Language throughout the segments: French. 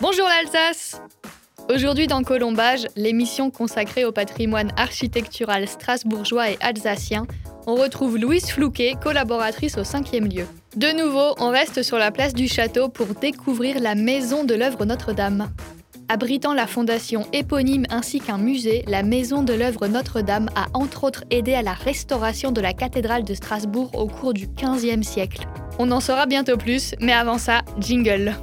Bonjour l'Alsace Aujourd'hui dans Colombage, l'émission consacrée au patrimoine architectural strasbourgeois et alsacien, on retrouve Louise Flouquet, collaboratrice au 5e lieu. De nouveau, on reste sur la place du château pour découvrir la maison de l'œuvre Notre-Dame. Abritant la fondation éponyme ainsi qu'un musée, la Maison de l'œuvre Notre-Dame a entre autres aidé à la restauration de la cathédrale de Strasbourg au cours du XVe siècle. On en saura bientôt plus, mais avant ça, jingle.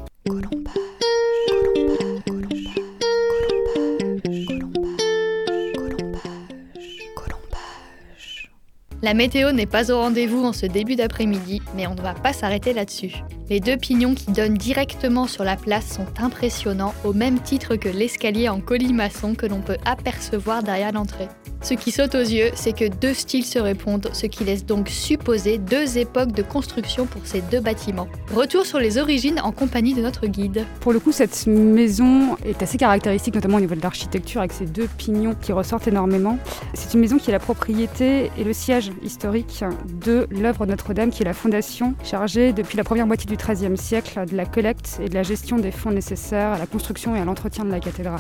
La météo n'est pas au rendez-vous en ce début d'après-midi, mais on ne va pas s'arrêter là-dessus. Les deux pignons qui donnent directement sur la place sont impressionnants, au même titre que l'escalier en colimaçon que l'on peut apercevoir derrière l'entrée. Ce qui saute aux yeux, c'est que deux styles se répondent, ce qui laisse donc supposer deux époques de construction pour ces deux bâtiments. Retour sur les origines en compagnie de notre guide. Pour le coup, cette maison est assez caractéristique, notamment au niveau de l'architecture, avec ces deux pignons qui ressortent énormément. C'est une maison qui est la propriété et le siège historique de l'œuvre Notre-Dame, qui est la fondation chargée depuis la première moitié du XIIIe siècle de la collecte et de la gestion des fonds nécessaires à la construction et à l'entretien de la cathédrale.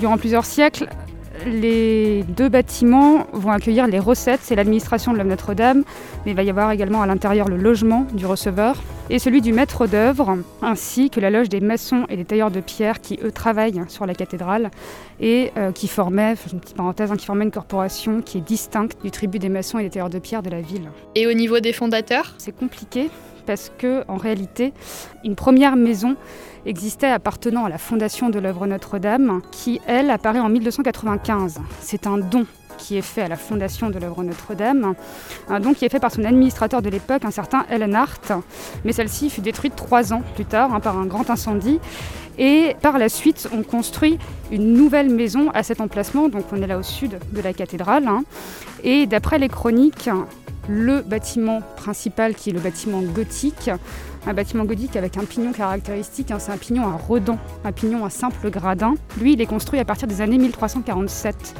Durant plusieurs siècles, les deux bâtiments vont accueillir les recettes, c'est l'administration de l'œuvre Notre-Dame, mais il va y avoir également à l'intérieur le logement du receveur et celui du maître d'œuvre, ainsi que la loge des maçons et des tailleurs de pierre qui, eux, travaillent sur la cathédrale et euh, qui formaient, une petite parenthèse, hein, qui formaient une corporation qui est distincte du tribut des maçons et des tailleurs de pierre de la ville. Et au niveau des fondateurs? C'est compliqué parce que en réalité, une première maison existait appartenant à la fondation de l'œuvre Notre-Dame, qui elle apparaît en 1295. C'est un don qui est fait à la fondation de l'œuvre Notre-Dame, un don qui est fait par son administrateur de l'époque, un certain Ellen Hart, mais celle-ci fut détruite trois ans plus tard hein, par un grand incendie. Et par la suite, on construit une nouvelle maison à cet emplacement, donc on est là au sud de la cathédrale. Hein. Et d'après les chroniques, le bâtiment principal qui est le bâtiment gothique. Un bâtiment gothique avec un pignon caractéristique, hein, c'est un pignon à redans, un pignon à simple gradin. Lui, il est construit à partir des années 1347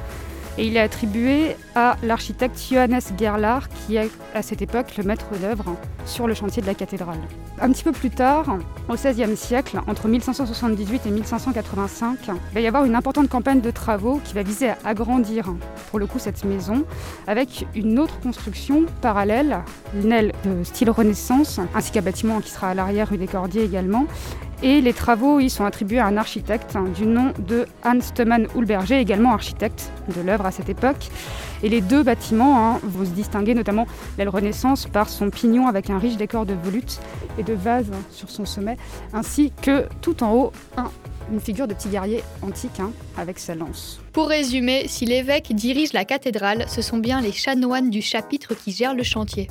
et il est attribué à l'architecte Johannes Gerlach, qui est à cette époque le maître d'œuvre sur le chantier de la cathédrale. Un petit peu plus tard, au XVIe siècle, entre 1578 et 1585, il va y avoir une importante campagne de travaux qui va viser à agrandir, pour le coup, cette maison, avec une autre construction parallèle, une aile de style Renaissance, ainsi qu'un bâtiment qui sera à l'arrière rue des Cordiers également, et les travaux ils sont attribués à un architecte du nom de Hans Stemann Hulberger, également architecte de l'œuvre à cette époque. Et les deux bâtiments hein, vont se distinguer, notamment l'aile Renaissance par son pignon avec un riche décor de volutes et de vases sur son sommet, ainsi que tout en haut une figure de petit guerrier antique hein, avec sa lance. Pour résumer, si l'évêque dirige la cathédrale, ce sont bien les chanoines du chapitre qui gèrent le chantier.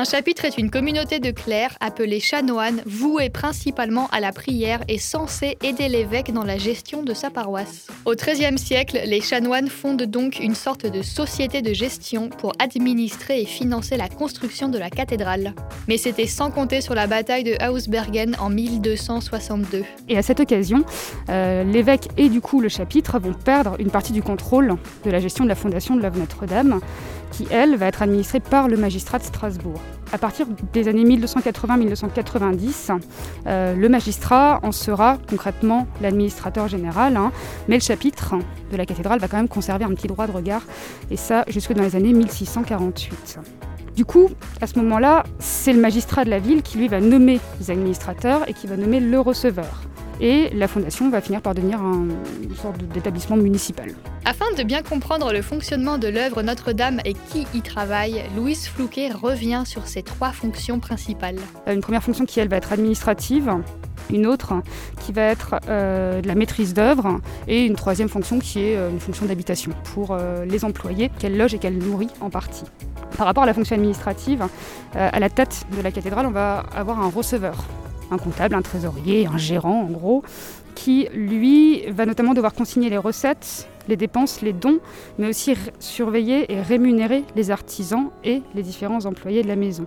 Un chapitre est une communauté de clercs appelés chanoines, voués principalement à la prière et censés aider l'évêque dans la gestion de sa paroisse. Au XIIIe siècle, les chanoines fondent donc une sorte de société de gestion pour administrer et financer la construction de la cathédrale. Mais c'était sans compter sur la bataille de Hausbergen en 1262. Et à cette occasion, euh, l'évêque et du coup le chapitre vont perdre une partie du contrôle de la gestion de la fondation de l'œuvre Notre-Dame qui, elle, va être administrée par le magistrat de Strasbourg. À partir des années 1280-1290, euh, le magistrat en sera concrètement l'administrateur général, hein, mais le chapitre de la cathédrale va quand même conserver un petit droit de regard, et ça jusque dans les années 1648. Du coup, à ce moment-là, c'est le magistrat de la ville qui lui va nommer les administrateurs et qui va nommer le receveur et la fondation va finir par devenir un, une sorte d'établissement municipal. Afin de bien comprendre le fonctionnement de l'œuvre Notre-Dame et qui y travaille, Louise Flouquet revient sur ces trois fonctions principales. Euh, une première fonction qui, elle, va être administrative, une autre qui va être euh, de la maîtrise d'œuvre et une troisième fonction qui est euh, une fonction d'habitation pour les employés qu'elle loge et qu'elle nourrit en partie. Par rapport à la fonction administrative, à la tête de la cathédrale, on va avoir un receveur un comptable, un trésorier, un gérant en gros, qui lui va notamment devoir consigner les recettes, les dépenses, les dons, mais aussi surveiller et rémunérer les artisans et les différents employés de la maison.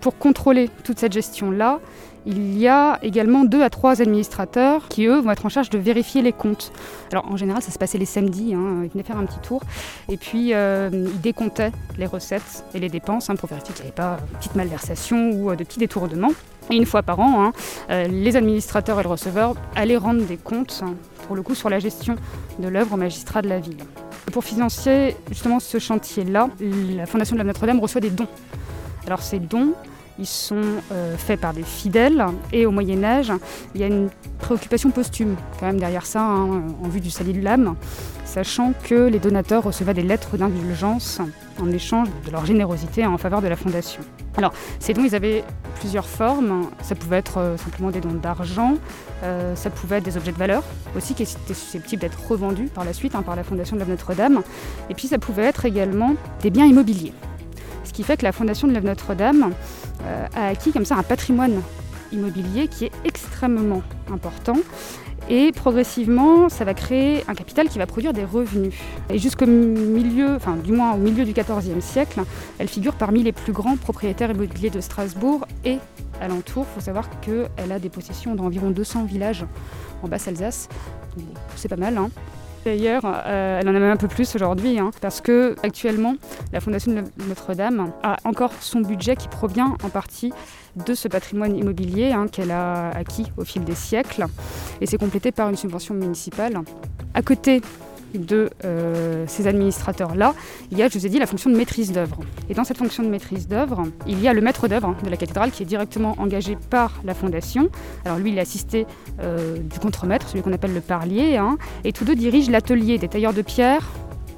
Pour contrôler toute cette gestion-là, il y a également deux à trois administrateurs qui, eux, vont être en charge de vérifier les comptes. Alors, en général, ça se passait les samedis. Hein, ils venaient faire un petit tour. Et puis, euh, ils décomptaient les recettes et les dépenses hein, pour vérifier qu'il n'y avait pas de petites malversations ou euh, de petits détournements. Et une fois par an, hein, euh, les administrateurs et le receveur allaient rendre des comptes, pour le coup, sur la gestion de l'œuvre au magistrat de la ville. Pour financer justement ce chantier-là, la Fondation de la Notre-Dame reçoit des dons. Alors ces dons, ils sont euh, faits par des fidèles et au Moyen Âge, il y a une préoccupation posthume quand même derrière ça, hein, en vue du salut de l'âme, sachant que les donateurs recevaient des lettres d'indulgence en échange de leur générosité en faveur de la fondation. Alors, ces dons, ils avaient plusieurs formes. Ça pouvait être euh, simplement des dons d'argent, euh, ça pouvait être des objets de valeur aussi qui étaient susceptibles d'être revendus par la suite hein, par la Fondation de la Notre-Dame. Et puis, ça pouvait être également des biens immobiliers. Qui fait que la Fondation de la Notre-Dame euh, a acquis comme ça un patrimoine immobilier qui est extrêmement important. Et progressivement, ça va créer un capital qui va produire des revenus. Et jusqu'au milieu, enfin du moins au milieu du XIVe siècle, elle figure parmi les plus grands propriétaires immobiliers de Strasbourg et alentour. Il faut savoir qu'elle a des possessions d'environ 200 villages en Basse-Alsace. C'est pas mal. Hein D'ailleurs, euh, elle en a même un peu plus aujourd'hui, hein, parce que actuellement, la Fondation de Notre-Dame a encore son budget qui provient en partie de ce patrimoine immobilier hein, qu'elle a acquis au fil des siècles, et c'est complété par une subvention municipale. À côté de euh, ces administrateurs-là, il y a, je vous ai dit, la fonction de maîtrise d'œuvre. Et dans cette fonction de maîtrise d'œuvre, il y a le maître d'œuvre de la cathédrale qui est directement engagé par la fondation. Alors lui, il est assisté euh, du contremaître, celui qu'on appelle le parlier, hein, et tous deux dirigent l'atelier des tailleurs de pierre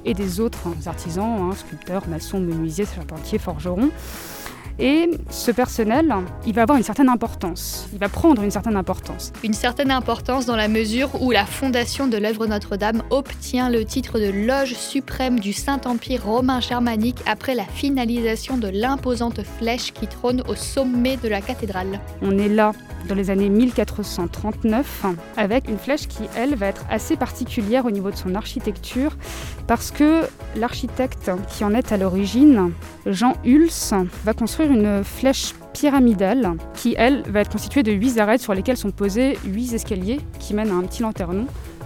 et des autres artisans, hein, sculpteurs, maçons, menuisiers, charpentiers, forgerons. Et ce personnel, il va avoir une certaine importance, il va prendre une certaine importance. Une certaine importance dans la mesure où la fondation de l'œuvre Notre-Dame obtient le titre de loge suprême du Saint-Empire romain germanique après la finalisation de l'imposante flèche qui trône au sommet de la cathédrale. On est là dans les années 1439 avec une flèche qui, elle, va être assez particulière au niveau de son architecture parce que l'architecte qui en est à l'origine, Jean Hulse, va construire une flèche pyramidale qui, elle, va être constituée de huit arêtes sur lesquelles sont posés huit escaliers qui mènent à un petit lanternon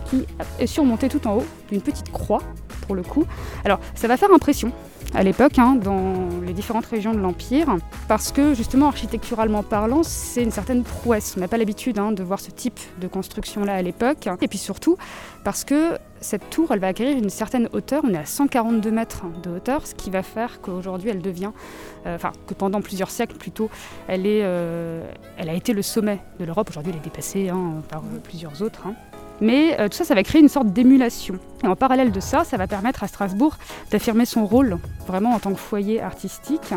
qui est surmonté tout en haut d'une petite croix pour le coup. Alors ça va faire impression à l'époque hein, dans les différentes régions de l'Empire, parce que justement architecturalement parlant, c'est une certaine prouesse. On n'a pas l'habitude hein, de voir ce type de construction-là à l'époque, et puis surtout parce que cette tour, elle va acquérir une certaine hauteur, on est à 142 mètres de hauteur, ce qui va faire qu'aujourd'hui elle devient, euh, enfin que pendant plusieurs siècles plutôt, elle, est, euh, elle a été le sommet de l'Europe, aujourd'hui elle est dépassée hein, par euh, plusieurs autres. Mais tout ça, ça va créer une sorte d'émulation. Et en parallèle de ça, ça va permettre à Strasbourg d'affirmer son rôle vraiment en tant que foyer artistique.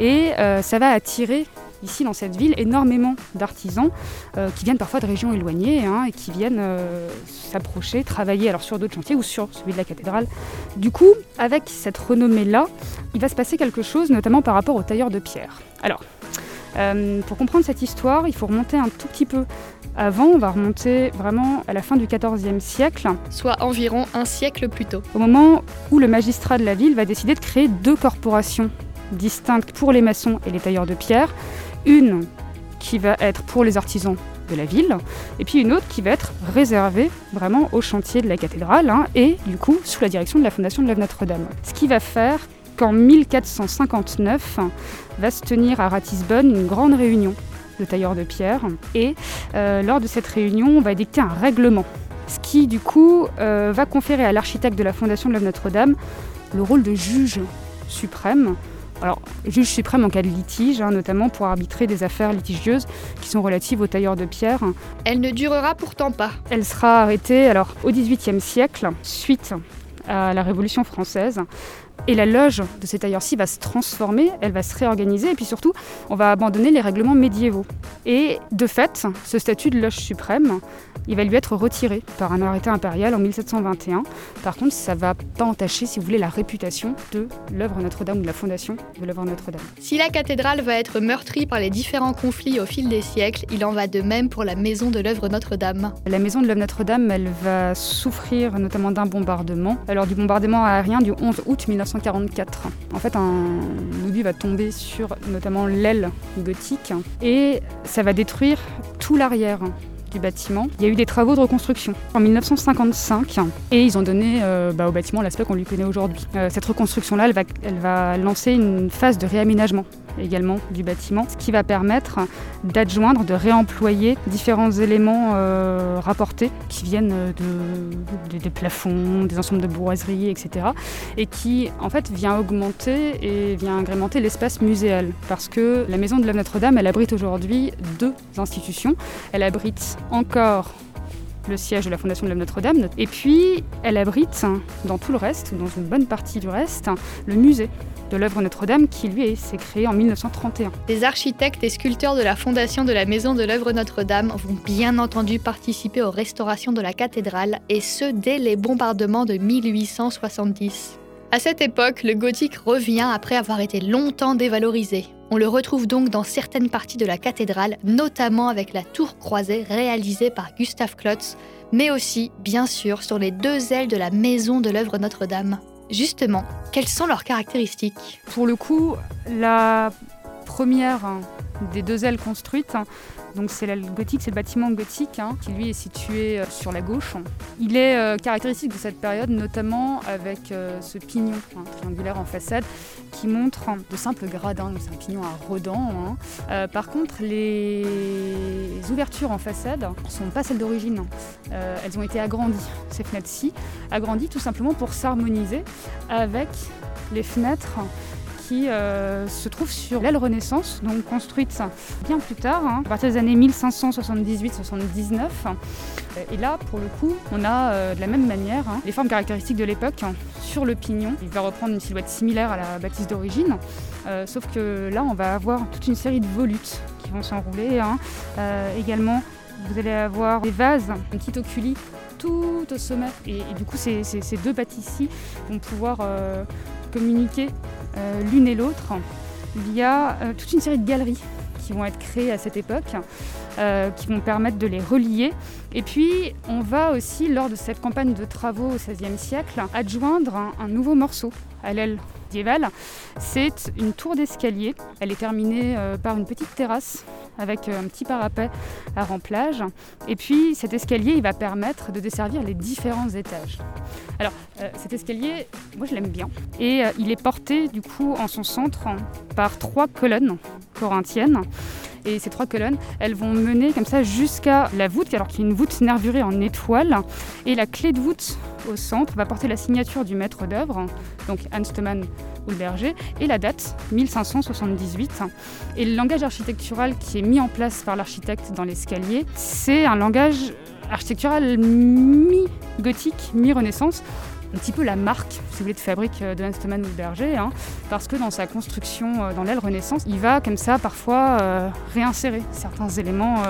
Et euh, ça va attirer ici dans cette ville énormément d'artisans euh, qui viennent parfois de régions éloignées hein, et qui viennent euh, s'approcher, travailler alors sur d'autres chantiers ou sur celui de la cathédrale. Du coup, avec cette renommée-là, il va se passer quelque chose, notamment par rapport aux tailleurs de pierre. Alors, pour comprendre cette histoire, il faut remonter un tout petit peu avant, on va remonter vraiment à la fin du XIVe siècle. Soit environ un siècle plus tôt. Au moment où le magistrat de la ville va décider de créer deux corporations distinctes pour les maçons et les tailleurs de pierre. Une qui va être pour les artisans de la ville, et puis une autre qui va être réservée vraiment au chantier de la cathédrale, hein, et du coup sous la direction de la Fondation de la Notre-Dame. Ce qui va faire qu'en 1459 va se tenir à Ratisbonne une grande réunion de tailleurs de pierre. Et euh, lors de cette réunion, on va édicter un règlement, ce qui du coup euh, va conférer à l'architecte de la Fondation de la Notre-Dame le rôle de juge suprême. Alors, juge suprême en cas de litige, hein, notamment pour arbitrer des affaires litigieuses qui sont relatives aux tailleurs de pierre. Elle ne durera pourtant pas. Elle sera arrêtée alors au XVIIIe siècle, suite à la Révolution française, et la loge de ces tailleurs-ci va se transformer, elle va se réorganiser, et puis surtout, on va abandonner les règlements médiévaux. Et de fait, ce statut de loge suprême, il va lui être retiré par un arrêté impérial en 1721. Par contre, ça va pas entacher, si vous voulez, la réputation de l'œuvre Notre-Dame ou de la fondation de l'œuvre Notre-Dame. Si la cathédrale va être meurtrie par les différents conflits au fil des siècles, il en va de même pour la maison de l'œuvre Notre-Dame. La maison de l'œuvre Notre-Dame, elle va souffrir notamment d'un bombardement. Alors du bombardement aérien du 11 août 1921 1944. En fait, un obus va tomber sur notamment l'aile gothique et ça va détruire tout l'arrière du bâtiment. Il y a eu des travaux de reconstruction en 1955 et ils ont donné euh, bah, au bâtiment l'aspect qu'on lui connaît aujourd'hui. Euh, cette reconstruction-là, elle va lancer une phase de réaménagement également du bâtiment, ce qui va permettre d'adjoindre, de réemployer différents éléments euh, rapportés qui viennent de, des plafonds, des ensembles de bourgeoiserie, etc. Et qui en fait vient augmenter et vient agrémenter l'espace muséal. Parce que la maison de la Notre-Dame, elle abrite aujourd'hui deux institutions. Elle abrite encore le siège de la Fondation de Notre-Dame. Et puis, elle abrite, dans tout le reste, dans une bonne partie du reste, le musée de l'œuvre Notre-Dame qui, lui, s'est créé en 1931. Les architectes et sculpteurs de la Fondation de la Maison de l'œuvre Notre-Dame vont bien entendu participer aux restaurations de la cathédrale, et ce dès les bombardements de 1870. À cette époque, le gothique revient après avoir été longtemps dévalorisé. On le retrouve donc dans certaines parties de la cathédrale, notamment avec la tour croisée réalisée par Gustave Klotz, mais aussi, bien sûr, sur les deux ailes de la maison de l'œuvre Notre-Dame. Justement, quelles sont leurs caractéristiques? Pour le coup, la première des deux ailes construites donc c'est l'aile gothique, c'est le bâtiment gothique hein, qui lui est situé euh, sur la gauche. Il est euh, caractéristique de cette période, notamment avec euh, ce pignon hein, triangulaire en façade qui montre de simples gradins, c'est un pignon à redans. Hein. par contre, les ouvertures en façade ne sont pas celles d'origine. elles ont été agrandies, ces fenêtres-ci, agrandies tout simplement pour s'harmoniser avec les fenêtres qui euh, se trouve sur l'aile Renaissance, donc construite bien plus tard, hein, à partir des années 1578-79. Et là, pour le coup, on a euh, de la même manière hein, les formes caractéristiques de l'époque sur le pignon. Il va reprendre une silhouette similaire à la bâtisse d'origine, euh, sauf que là, on va avoir toute une série de volutes qui vont s'enrouler. Hein. également, vous allez avoir des vases, un petit oculi tout au sommet. Et, du coup, ces, deux bâtisses vont pouvoir communiquer euh, l'une et l'autre via euh, toute une série de galeries qui vont être créées à cette époque, euh, qui vont permettre de les relier. Et puis, on va aussi, lors de cette campagne de travaux au XVIe siècle, adjoindre un nouveau morceau à l'aile c'est une tour d'escalier. Elle est terminée euh, par une petite terrasse avec euh, un petit parapet à remplage. Et puis cet escalier, il va permettre de desservir les différents étages. Alors euh, cet escalier, moi je l'aime bien. Et il est porté du coup en son centre par trois colonnes corinthiennes. Et ces trois colonnes, elles vont mener comme ça jusqu'à la voûte, alors qu'il y a une voûte nervurée en étoile. Et la clé de voûte au centre va porter la signature du maître d'œuvre, donc Hans Thomas Ulberger, et la date 1578. Et le langage architectural qui est mis en place par l'architecte dans l'escalier, c'est un langage architectural mi-gothique, mi-renaissance un petit peu la marque, si vous voulez, de fabrique euh, de Hans ou Berger, hein, parce que dans sa construction, euh, dans l'aile Renaissance, il va comme ça parfois euh, réinsérer certains éléments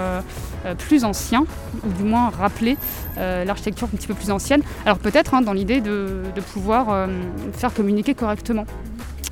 plus anciens, ou du moins rappeler l'architecture un petit peu plus ancienne. Alors peut-être hein, dans l'idée de, pouvoir faire communiquer correctement.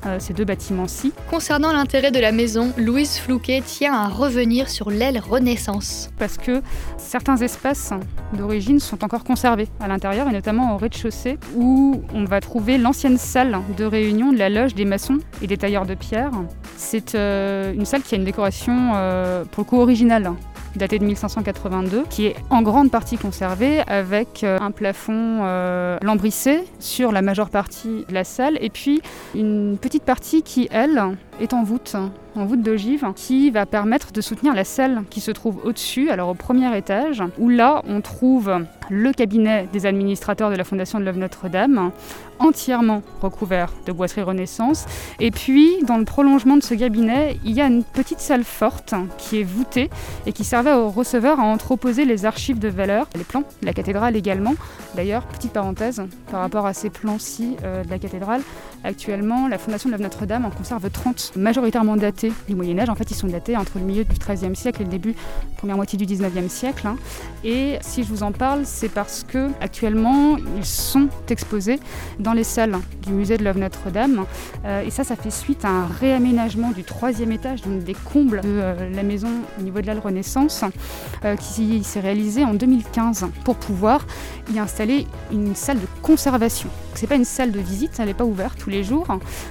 Euh, ces deux bâtiments-ci. Concernant l'intérêt de la maison, Louise Flouquet tient à revenir sur l'aile Renaissance. Parce que certains espaces d'origine sont encore conservés à l'intérieur, et notamment au rez-de-chaussée, où on va trouver l'ancienne salle de réunion de la loge des maçons et des tailleurs de pierre. C'est euh, une salle qui a une décoration euh, pour le coup originale daté de 1582, qui est en grande partie conservé avec euh, un plafond euh, lambrissé sur la majeure partie de la salle et puis une petite partie qui, elle, est en voûte en voûte d'ogive qui va permettre de soutenir la salle qui se trouve au-dessus, alors au premier étage, où là on trouve le cabinet des administrateurs de la Fondation de l'œuvre Notre-Dame, entièrement recouvert de boiserie Renaissance. Et puis, dans le prolongement de ce cabinet, il y a une petite salle forte qui est voûtée et qui servait aux receveurs à entreposer les archives de valeur, les plans de la cathédrale également. D'ailleurs, petite parenthèse, par rapport à ces plans-ci euh, de la cathédrale, actuellement, la Fondation de Notre-Dame en conserve 30, majoritairement datés du Moyen Âge. En fait, ils sont datés entre le milieu du XIIIe siècle et le début, première moitié du XIXe siècle. Hein. Et si je vous en parle, c'est parce que actuellement, ils sont exposés dans les salles du musée de l'œuvre Notre-Dame. Euh, et ça, ça fait suite à un réaménagement du troisième étage, donc des combles de euh, la maison au niveau de la Renaissance, euh, qui s'est réalisé en 2015 pour pouvoir y installer une salle de conservation. C'est pas une salle de visite, elle n'est pas ouverte tous les jours.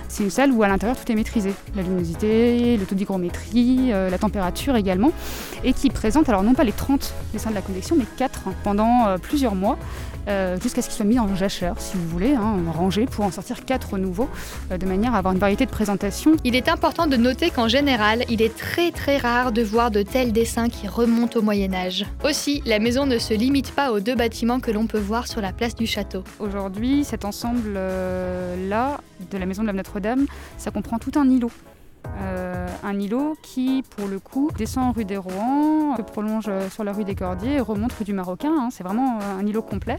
C'est une salle où à l'intérieur tout est maîtrisé, la luminosité, le taux d'hygrométrie, la température également, et qui présente alors non pas les 30 dessins de la collection, mais 4 pendant plusieurs mois euh, jusqu'à ce qu'il soit mis en jachère, si vous voulez, hein, rangé pour en sortir quatre nouveaux, euh, de manière à avoir une variété de présentations. Il est important de noter qu'en général, il est très très rare de voir de tels dessins qui remontent au Moyen Âge. Aussi, la maison ne se limite pas aux deux bâtiments que l'on peut voir sur la place du château. Aujourd'hui, cet ensemble-là euh, de la maison de la Notre-Dame, ça comprend tout un îlot. Euh, un îlot qui, pour le coup, descend rue des Rouen, se prolonge euh, sur la rue des Cordiers et remonte rue du Marocain. Hein. c'est vraiment euh, un îlot complet.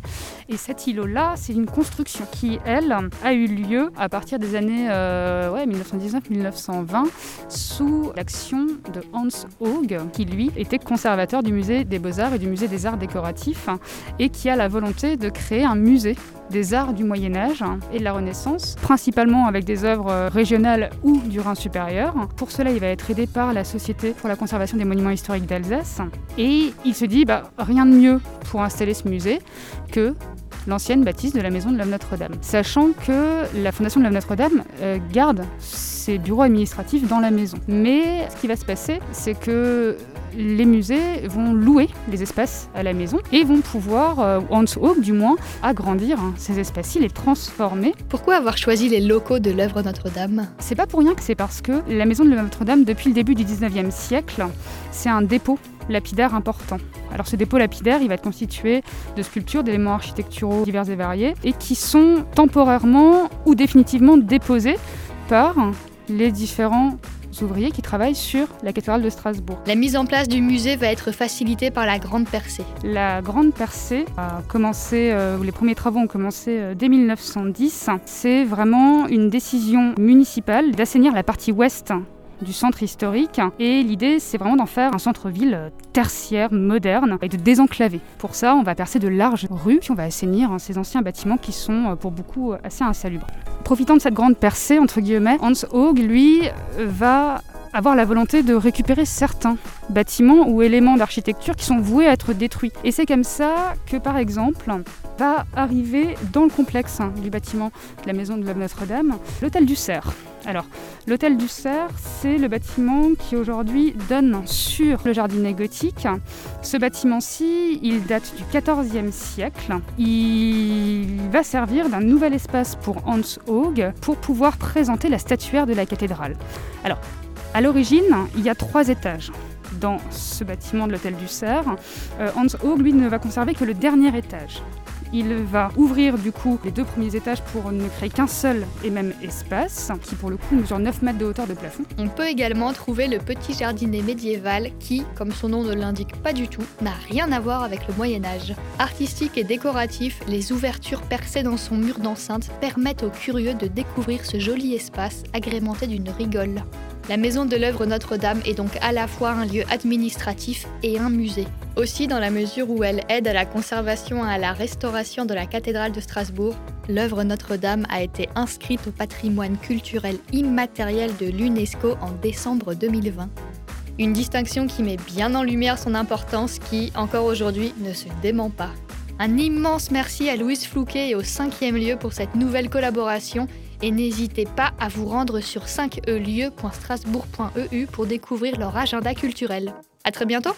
Et cet îlot-là, c'est une construction qui, elle, a eu lieu à partir des années ouais, 1919-1920 sous l'action de Hans Haug, qui lui était conservateur du musée des Beaux-Arts et du musée des Arts décoratifs et qui a la volonté de créer un musée des arts du Moyen Âge et de la Renaissance, principalement avec des œuvres régionales ou du Rhin supérieur. Pour cela, il va être aidé par la Société pour la conservation des monuments historiques d'Alsace. Et il se dit, bah, rien de mieux pour installer ce musée que l'ancienne bâtisse de la maison de l'Homme Notre-Dame. Sachant que la fondation de l'Homme Notre-Dame euh, garde ses bureaux administratifs dans la maison. Mais ce qui va se passer, c'est que les musées vont louer les espaces à la maison et vont pouvoir, euh, en haut du moins, agrandir hein, ces espaces-ci, les transformer. Pourquoi avoir choisi les locaux de l'œuvre Notre-Dame? C'est pas pour rien que c'est parce que la maison de Notre-Dame, depuis le début du 19e siècle, c'est un dépôt lapidaire important. Alors ce dépôt lapidaire, il va être constitué de sculptures, d'éléments architecturaux divers et variés, et qui sont temporairement ou définitivement déposés par les différents ouvriers qui travaillent sur la cathédrale de Strasbourg. La mise en place du musée va être facilitée par la Grande Percée. La Grande Percée a commencé, euh, les premiers travaux ont commencé euh, dès 1910. C'est vraiment une décision municipale d'assainir la partie ouest du centre historique. Et l'idée, c'est vraiment d'en faire un centre-ville tertiaire, moderne, et de désenclaver. Pour ça, on va percer de larges rues, puis on va assainir hein, ces anciens bâtiments qui sont euh, pour beaucoup assez insalubres. Profitant de cette grande percée, entre guillemets, Hans Haug, lui, va avoir la volonté de récupérer certains bâtiments ou éléments d'architecture qui sont voués à être détruits. Et c'est comme ça que, par exemple, va arriver dans le complexe hein, du bâtiment de la maison de Notre-Dame l'hôtel du Cerf. Alors, l'hôtel du Cerf, c'est le bâtiment qui aujourd'hui donne sur le jardinet gothique. Ce bâtiment-ci, il date du XIVe siècle. Il va servir d'un nouvel espace pour Hans Haug pour pouvoir présenter la statuaire de la cathédrale. Alors, à l'origine, il y a trois étages dans ce bâtiment de l'hôtel du Cerf. Euh, Hans Haug, lui, ne va conserver que le dernier étage. Il va ouvrir du coup les deux premiers étages pour ne créer qu'un seul et même espace, qui pour le coup mesure 9 mètres de hauteur de plafond. On peut également trouver le petit jardinet médiéval qui, comme son nom ne l'indique pas du tout, n'a rien à voir avec le Moyen Âge. Artistique et décoratif, les ouvertures percées dans son mur d'enceinte permettent aux curieux de découvrir ce joli espace agrémenté d'une rigole. La maison de l'œuvre Notre-Dame est donc à la fois un lieu administratif et un musée. Aussi, dans la mesure où elle aide à la conservation et à la restauration de la cathédrale de Strasbourg, l'œuvre Notre-Dame a été inscrite au patrimoine culturel immatériel de l'UNESCO en décembre 2020. Une distinction qui met bien en lumière son importance qui, encore aujourd'hui, ne se dément pas. Un immense merci à Louise Flouquet et au 5e lieu pour cette nouvelle collaboration et n'hésitez pas à vous rendre sur 5elieux.strasbourg.eu pour découvrir leur agenda culturel. A très bientôt.